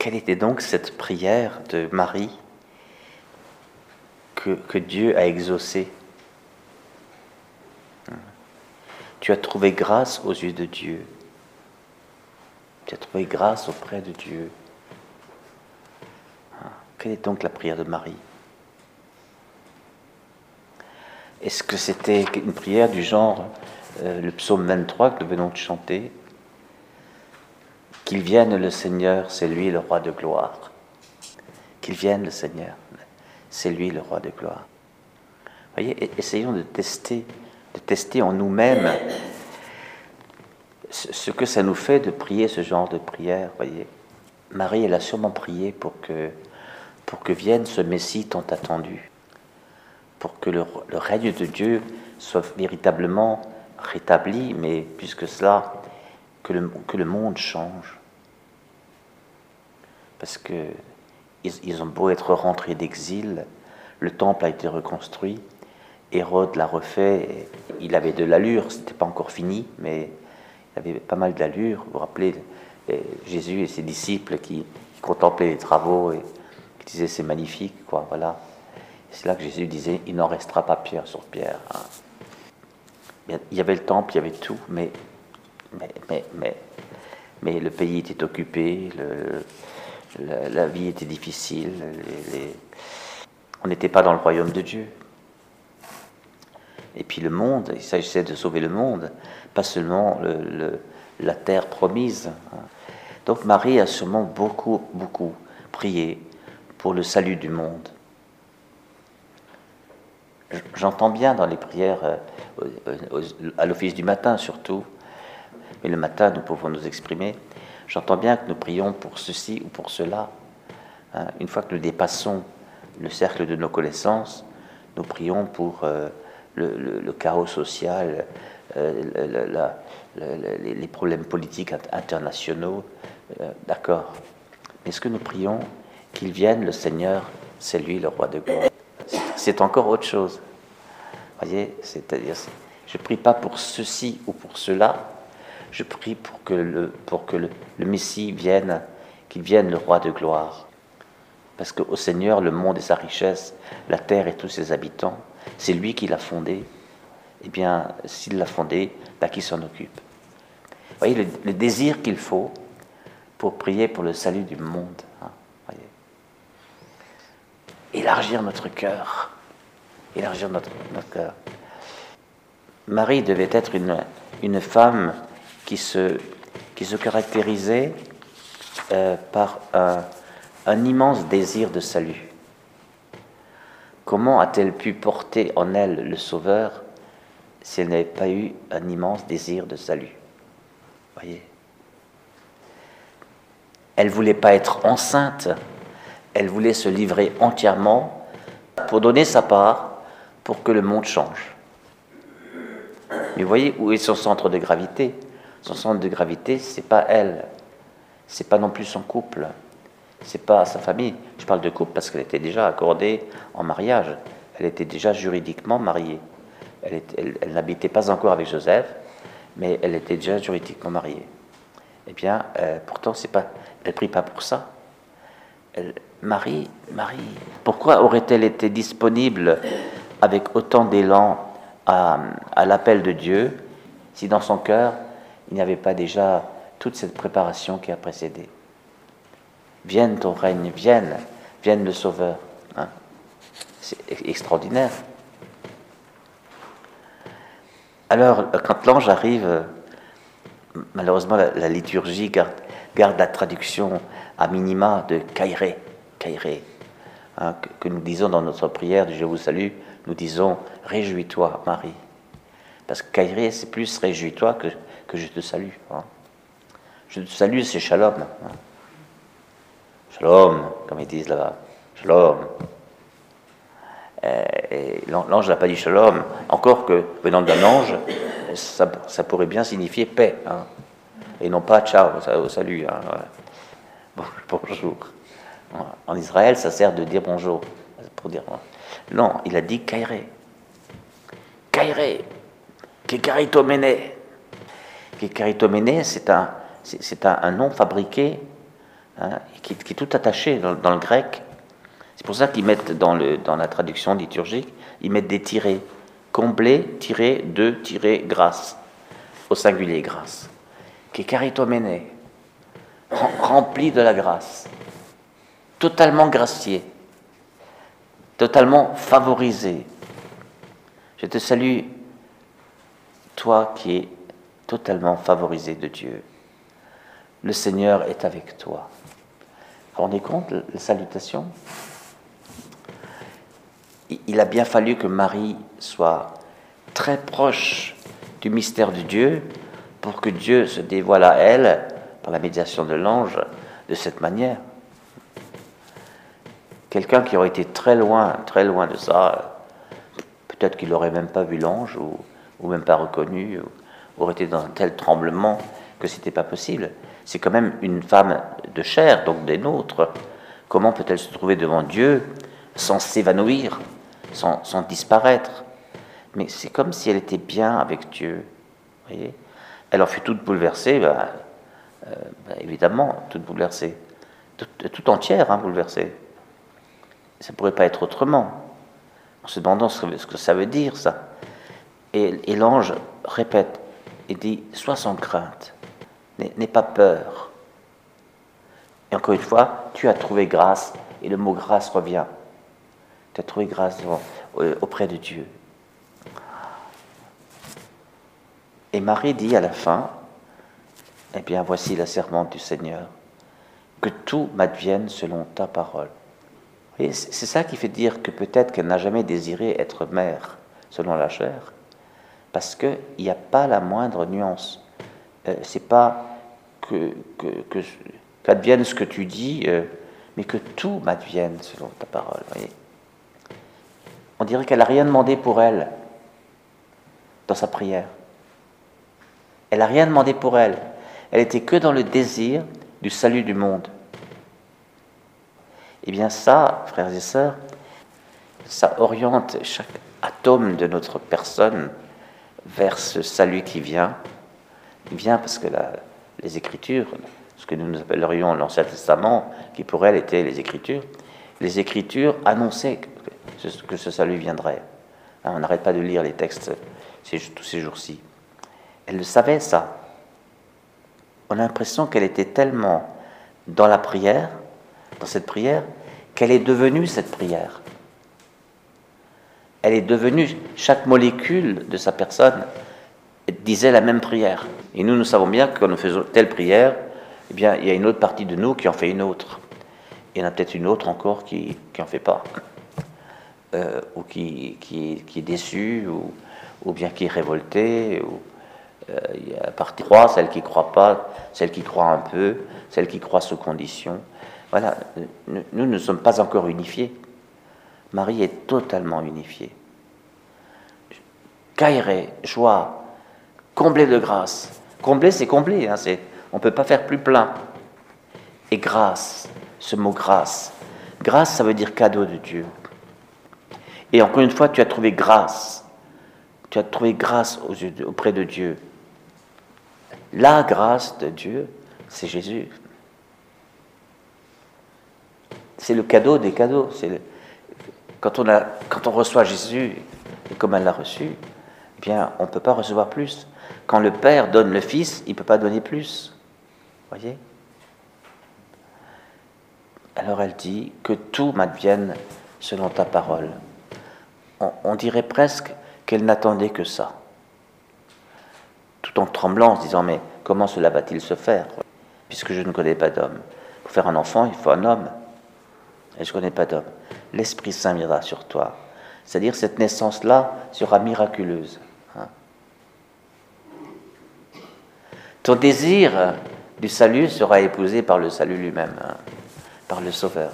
Quelle était donc cette prière de Marie que, Dieu a exaucée Tu as trouvé grâce aux yeux de Dieu. Tu as trouvé grâce auprès de Dieu. Quelle est donc la prière de Marie? Est-ce que c'était une prière du genre, euh, le psaume 23 que nous venons de chanter? Qu'il vienne le Seigneur, c'est lui le roi de gloire. Qu'il vienne le Seigneur, c'est lui le roi de gloire. Voyez, essayons de tester, de tester en nous-mêmes ce que ça nous fait de prier ce genre de prière. Voyez, Marie, elle a sûrement prié pour que, pour que vienne ce Messie tant attendu pour que le, règne de Dieu soit véritablement rétabli, mais puisque cela, que le, que le monde change. Parce que ils, ont beau être rentrés d'exil, le temple a été reconstruit, Hérode l'a refait, il avait de l'allure, c'était pas encore fini, mais il avait pas mal d'allure. Vous vous rappelez Jésus et ses disciples qui, contemplaient les travaux et qui disaient c'est magnifique, quoi, voilà. C'est là que Jésus disait, il n'en restera pas pierre sur pierre. Hein. Il y avait le temple, il y avait tout, mais, mais, mais, mais, le pays était occupé, la, vie était difficile, on n'était pas dans le royaume de Dieu. Et puis le monde, il s'agissait de sauver le monde, pas seulement la terre promise. Donc Marie a sûrement beaucoup, beaucoup prié pour le salut du monde. J'entends bien dans les prières, euh, à l'office du matin surtout, mais le matin nous pouvons nous exprimer. J'entends bien que nous prions pour ceci ou pour cela. Hein. Une fois que nous dépassons le cercle de nos connaissances, nous prions pour euh, le, chaos social, euh, les problèmes politiques internationaux. D'accord. Mais ce que nous prions qu'il vienne le Seigneur, c'est lui le roi de gloire c'est encore autre chose. Voyez, c'est-à-dire, je prie pas pour ceci ou pour cela, je prie pour que le, pour que le, Messie vienne, qu'il vienne le roi de gloire. Parce qu'au Seigneur, le monde et sa richesse, la terre et tous ses habitants, c'est lui qui l'a fondé. Eh bien, s'il l'a fondé, bah, qui s'en occupe? Vous voyez le, désir qu'il faut pour prier pour le salut du monde. Hein, élargir notre cœur. Élargir notre, cœur. Marie devait être une, une femme qui se, caractérisait euh, par un, immense désir de salut. Comment a-t-elle pu porter en elle le Sauveur si elle n'avait pas eu un immense désir de salut? Voyez Elle voulait pas être enceinte elle voulait se livrer entièrement pour donner sa part pour que le monde change. Mais voyez où est son centre de gravité? Son centre de gravité, c'est pas elle, c'est pas non plus son couple, c'est pas sa famille. Je parle de couple parce qu'elle était déjà accordée en mariage, elle était déjà juridiquement mariée. Elle, n'habitait pas encore avec Joseph, mais elle était déjà juridiquement mariée. Eh bien, euh, pourtant, c'est pas, elle prie pas pour ça. Marie, Marie, pourquoi aurait-elle été disponible avec autant d'élan à, l'appel de Dieu si dans son cœur il n'y avait pas déjà toute cette préparation qui a précédé Vienne ton règne, vienne, vienne le Sauveur. Hein. C'est extraordinaire. Alors, quand l'ange arrive, malheureusement, la, liturgie garde, la traduction à minima de Kairé, Kairé hein, que, nous disons dans notre prière de Je vous salue, nous disons Réjouis-toi, Marie. Parce que Kairé, c'est plus Réjouis-toi que, que je te salue. Hein. Je te salue, c'est Shalom. Hein. Shalom, comme ils disent là-bas. Shalom. Et l'ange n'a pas dit shalom, encore que venant d'un ange, ça, pourrait bien signifier paix, et non pas ciao, salut. bonjour. En Israël, ça sert de dire bonjour. Non, il a dit kairé. Kairé. Kekaritomene. Kekaritomene, c'est un, c'est un, nom fabriqué hein, qui, est tout attaché dans, le grec. C'est pour ça qu'ils mettent dans, le, dans la traduction liturgique, ils mettent des tirés. Comblé, tiré, de, tiré, grâce. Au singulier, grâce. Qui est rempli de la grâce. Totalement gracié. Totalement favorisé. Je te salue, toi qui es totalement favorisé de Dieu. Le Seigneur est avec toi. Vous rendez compte, la salutation? Il a bien fallu que Marie soit très proche du mystère de Dieu pour que Dieu se dévoile à elle, par la médiation de l'ange, de cette manière. Quelqu'un qui aurait été très loin, très loin de ça, peut-être qu'il n'aurait même pas vu l'ange ou, même pas reconnu, aurait été dans un tel tremblement que c'était pas possible. C'est quand même une femme de chair, donc des nôtres. Comment peut-elle se trouver devant Dieu sans s'évanouir, sans, disparaître? Mais c'est comme si elle était bien avec Dieu. Voyez elle en fut toute bouleversée, ben, euh, ben, évidemment, toute bouleversée, tout, entière hein, bouleversée. Ça ne pourrait pas être autrement en se demandant ce que, ça veut dire, ça. Et, l'ange répète et dit Sois sans crainte, n'aie pas peur. Et encore une fois, tu as trouvé grâce, et le mot grâce revient. Tu as trouvé grâce euh, auprès de Dieu. Et Marie dit à la fin Eh bien, voici la servante du Seigneur, que tout m'advienne selon ta parole c'est ça qui fait dire que peut-être qu'elle n'a jamais désiré être mère, selon la chair, parce qu'il n'y a pas la moindre nuance. Euh, c'est pas que, qu'advienne ce que tu dis, euh, mais que tout m'advienne selon ta parole. On dirait qu'elle n'a rien demandé pour elle dans sa prière. Elle n'a rien demandé pour elle. Elle était que dans le désir du salut du monde. Eh bien ça, frères et sœurs, ça oriente chaque atome de notre personne vers ce salut qui vient. Il vient parce que les Écritures, ce que nous appellerions l'Ancien Testament, qui pour elle étaient les Écritures, les Écritures annonçaient que, ce salut viendrait. Hein, on n'arrête pas de lire les textes tous ces jours-ci. Elle le savait, ça. On a l'impression qu'elle était tellement dans la prière dans cette prière qu'elle est devenue cette prière. Elle est devenue, chaque molécule de sa personne disait la même prière. Et nous, nous savons bien que quand nous faisons telle prière, eh bien, il y a une autre partie de nous qui en fait une autre. Il y en a peut-être une autre encore qui n'en fait pas. Euh, ou qui, qui, qui, est déçue, ou, ou bien qui est révoltée. Ou, euh, il y a la partie 3, celle qui ne croit pas, celle qui croit un peu, celle qui croit sous condition. Voilà, nous ne sommes pas encore unifiés. Marie est totalement unifiée. Caïré, joie, comblé de grâce. Comblé, c'est comblé, hein, on ne peut pas faire plus plein. Et grâce, ce mot grâce. Grâce, ça veut dire cadeau de Dieu. Et encore une fois, tu as trouvé grâce. Tu as trouvé grâce auprès de Dieu. La grâce de Dieu, c'est Jésus c'est le cadeau des cadeaux. C'est quand, on on reçoit Jésus, comme elle l'a reçu, eh bien, on ne peut pas recevoir plus. Quand le Père donne le Fils, il ne peut pas donner plus. Voyez? Alors elle dit que tout m'advienne selon ta parole. On, dirait presque qu'elle n'attendait que ça. Tout en tremblant, en se disant Mais comment cela va-t-il se faire? Puisque je ne connais pas d'homme. Pour faire un enfant, il faut un homme et je ne connais pas d'homme. L'Esprit Saint viendra sur toi. C'est-à-dire cette naissance-là sera miraculeuse. Hein. Ton désir du salut sera épousé par le salut lui-même, hein, par le Sauveur.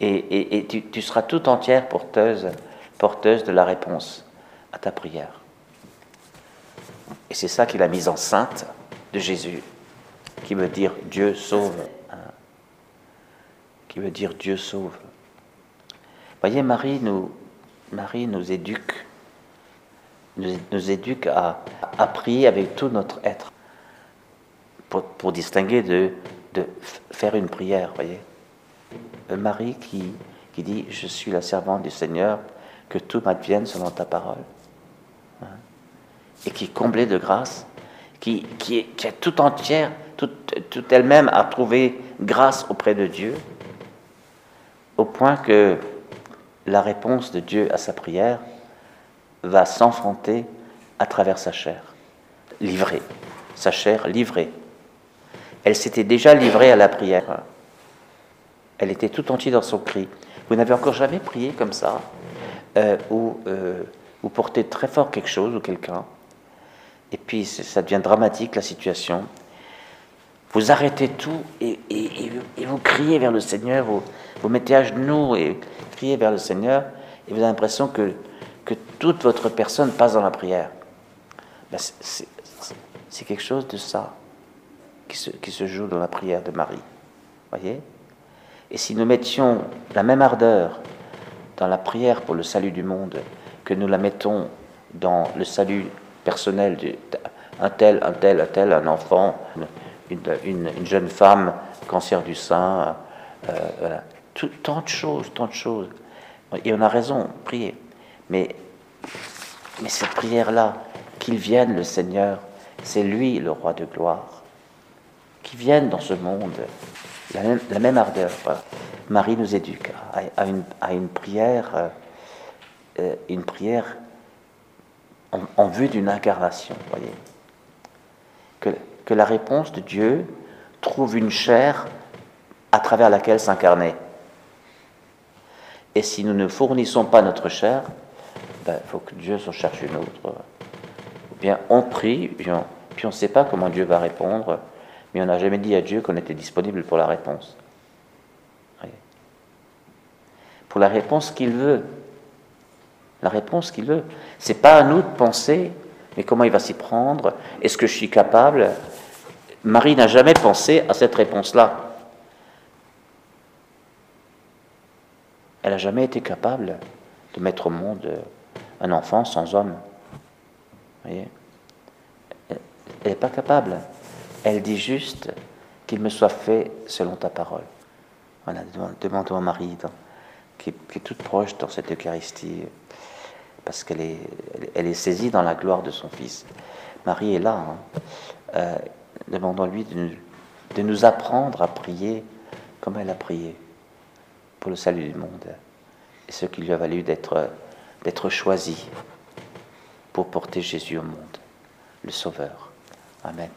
Et, tu, seras tout entière porteuse, de la réponse à ta prière. Et c'est ça qui est la mise en sainte de Jésus, qui veut dire Dieu sauve qui veut dire Dieu sauve. Voyez, Marie nous, Marie nous éduque, nous, éduque à, prier avec tout notre être, pour, distinguer de, de faire une prière, voyez. Marie qui, qui dit, je suis la servante du Seigneur, que tout m'advienne selon ta parole. Hein. Et qui est comblée de grâce, qui, qui, est, tout entière, toute, elle-même à trouver grâce auprès de Dieu, au point que la réponse de Dieu à sa prière va s'enfronter à travers sa chair, livrée, sa chair livrée. Elle s'était déjà livrée à la prière. Elle était tout entière dans son cri. Vous n'avez encore jamais prié comme ça, euh, où euh, portez très fort quelque chose ou quelqu'un, et puis ça devient dramatique la situation. Vous arrêtez tout et, vous criez vers le Seigneur, vous, vous mettez à genoux et criez vers le Seigneur, et vous avez l'impression que, que toute votre personne passe dans la prière. Ben, c'est quelque chose de ça qui se, qui se joue dans la prière de Marie. Voyez? Et si nous mettions la même ardeur dans la prière pour le salut du monde que nous la mettons dans le salut personnel d'un tel, un tel, un tel, un enfant, une, une, jeune femme, cancer du sein, euh, voilà. Tout, tant de choses, tant de choses. Et on a raison, prier. Mais, mais cette prière-là, qu'il vienne le Seigneur, c'est lui le roi de gloire. Qu'il vienne dans ce monde, la même, ardeur. Marie nous éduque à, une, prière, euh, euh, une prière en, vue d'une incarnation, voyez. Que, la réponse de Dieu trouve une chair à travers laquelle s'incarner. Et si nous ne fournissons pas notre chair, il ben, faut que Dieu s'en cherche une autre. Ou bien on prie, puis on ne sait pas comment Dieu va répondre, mais on n'a jamais dit à Dieu qu'on était disponible pour la réponse. Pour la réponse qu'il veut. La réponse qu'il veut. C'est pas à nous de penser, mais comment il va s'y prendre? Est-ce que je suis capable? Marie n'a jamais pensé à cette réponse-là. Elle n'a jamais été capable de mettre au monde un enfant sans homme. Vous voyez? Elle n'est pas capable. Elle dit juste qu'il me soit fait selon ta parole. Voilà, demandons à Marie, qui, est toute proche dans cette Eucharistie, parce qu'elle est, saisie dans la gloire de son Fils. Marie est là. Hein. Euh, demandons-lui de, de nous apprendre à prier comme elle a prié pour le salut du monde. Et ce qui lui a valu d'être, d'être choisi pour porter Jésus au monde, le Sauveur. Amen.